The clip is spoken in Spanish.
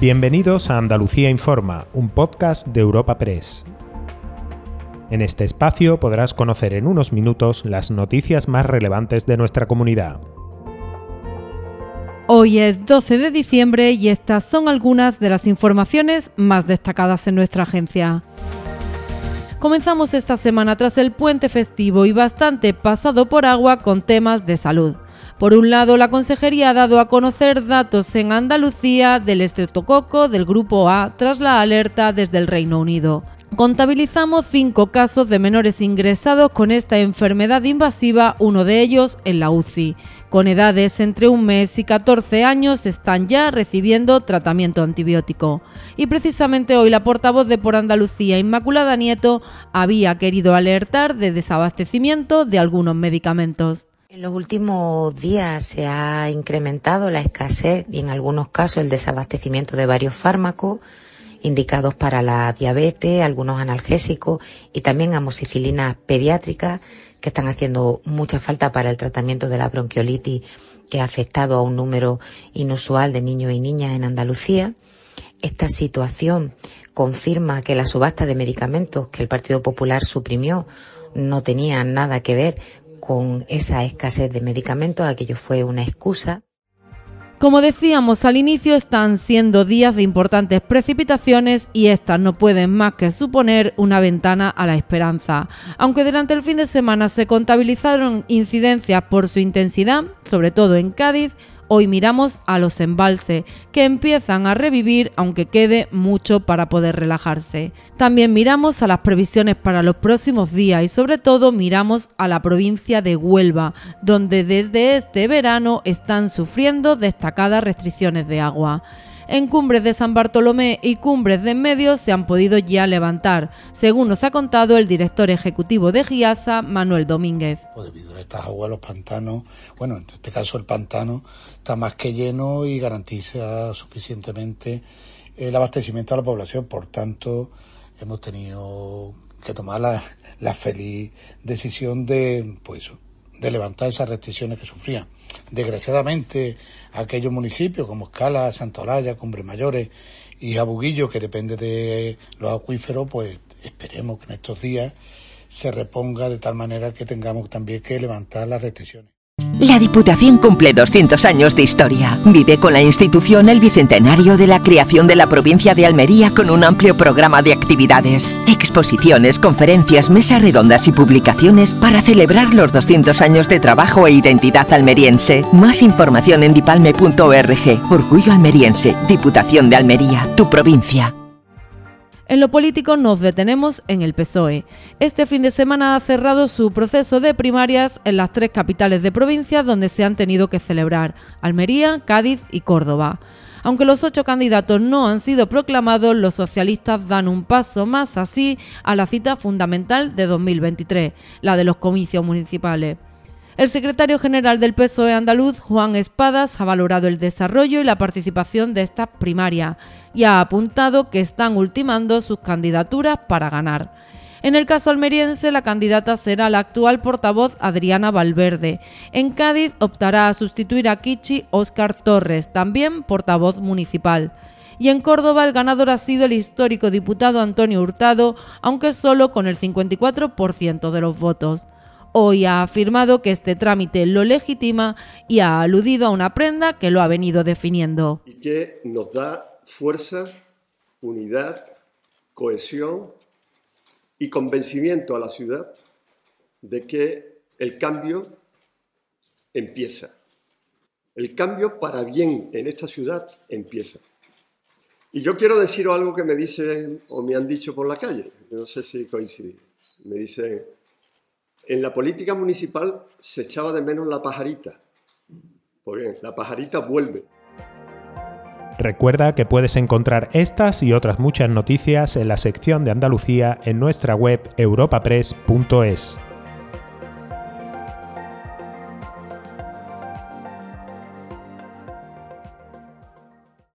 Bienvenidos a Andalucía Informa, un podcast de Europa Press. En este espacio podrás conocer en unos minutos las noticias más relevantes de nuestra comunidad. Hoy es 12 de diciembre y estas son algunas de las informaciones más destacadas en nuestra agencia. Comenzamos esta semana tras el puente festivo y bastante pasado por agua con temas de salud. Por un lado, la Consejería ha dado a conocer datos en Andalucía del estreptococo del grupo A tras la alerta desde el Reino Unido. Contabilizamos cinco casos de menores ingresados con esta enfermedad invasiva, uno de ellos en la UCI. Con edades entre un mes y 14 años están ya recibiendo tratamiento antibiótico. Y precisamente hoy la portavoz de Por Andalucía, Inmaculada Nieto, había querido alertar de desabastecimiento de algunos medicamentos. En los últimos días se ha incrementado la escasez y en algunos casos el desabastecimiento de varios fármacos indicados para la diabetes, algunos analgésicos y también amoxicilinas pediátricas que están haciendo mucha falta para el tratamiento de la bronquiolitis que ha afectado a un número inusual de niños y niñas en Andalucía. Esta situación confirma que la subasta de medicamentos que el Partido Popular suprimió no tenía nada que ver con esa escasez de medicamentos, aquello fue una excusa. Como decíamos al inicio, están siendo días de importantes precipitaciones y estas no pueden más que suponer una ventana a la esperanza. Aunque durante el fin de semana se contabilizaron incidencias por su intensidad, sobre todo en Cádiz, Hoy miramos a los embalses, que empiezan a revivir aunque quede mucho para poder relajarse. También miramos a las previsiones para los próximos días y sobre todo miramos a la provincia de Huelva, donde desde este verano están sufriendo destacadas restricciones de agua. En cumbres de San Bartolomé y cumbres de Medio se han podido ya levantar, según nos ha contado el director ejecutivo de GIASA, Manuel Domínguez. Pues debido a estas aguas, los pantanos, bueno, en este caso el pantano está más que lleno y garantiza suficientemente el abastecimiento a la población. Por tanto, hemos tenido que tomar la, la feliz decisión de, pues, de levantar esas restricciones que sufrían. Desgraciadamente, aquellos municipios como Escala, Santolaya, Cumbre Mayores y Abuguillo, que depende de los acuíferos, pues esperemos que en estos días se reponga de tal manera que tengamos también que levantar las restricciones. La Diputación cumple 200 años de historia. Vive con la institución el bicentenario de la creación de la provincia de Almería con un amplio programa de actividades, exposiciones, conferencias, mesas redondas y publicaciones para celebrar los 200 años de trabajo e identidad almeriense. Más información en dipalme.org. Orgullo almeriense. Diputación de Almería, tu provincia. En lo político nos detenemos en el PSOE. Este fin de semana ha cerrado su proceso de primarias en las tres capitales de provincias donde se han tenido que celebrar, Almería, Cádiz y Córdoba. Aunque los ocho candidatos no han sido proclamados, los socialistas dan un paso más así a la cita fundamental de 2023, la de los comicios municipales. El secretario general del PSOE andaluz, Juan Espadas, ha valorado el desarrollo y la participación de estas primarias y ha apuntado que están ultimando sus candidaturas para ganar. En el caso almeriense, la candidata será la actual portavoz Adriana Valverde. En Cádiz optará a sustituir a Kichi Óscar Torres, también portavoz municipal. Y en Córdoba el ganador ha sido el histórico diputado Antonio Hurtado, aunque solo con el 54% de los votos. Hoy ha afirmado que este trámite lo legitima y ha aludido a una prenda que lo ha venido definiendo. Y que nos da fuerza, unidad, cohesión y convencimiento a la ciudad de que el cambio empieza. El cambio para bien en esta ciudad empieza. Y yo quiero decir algo que me dicen o me han dicho por la calle, no sé si coincide. Me dicen, en la política municipal se echaba de menos la pajarita. Pues bien, la pajarita vuelve. Recuerda que puedes encontrar estas y otras muchas noticias en la sección de Andalucía en nuestra web europapress.es.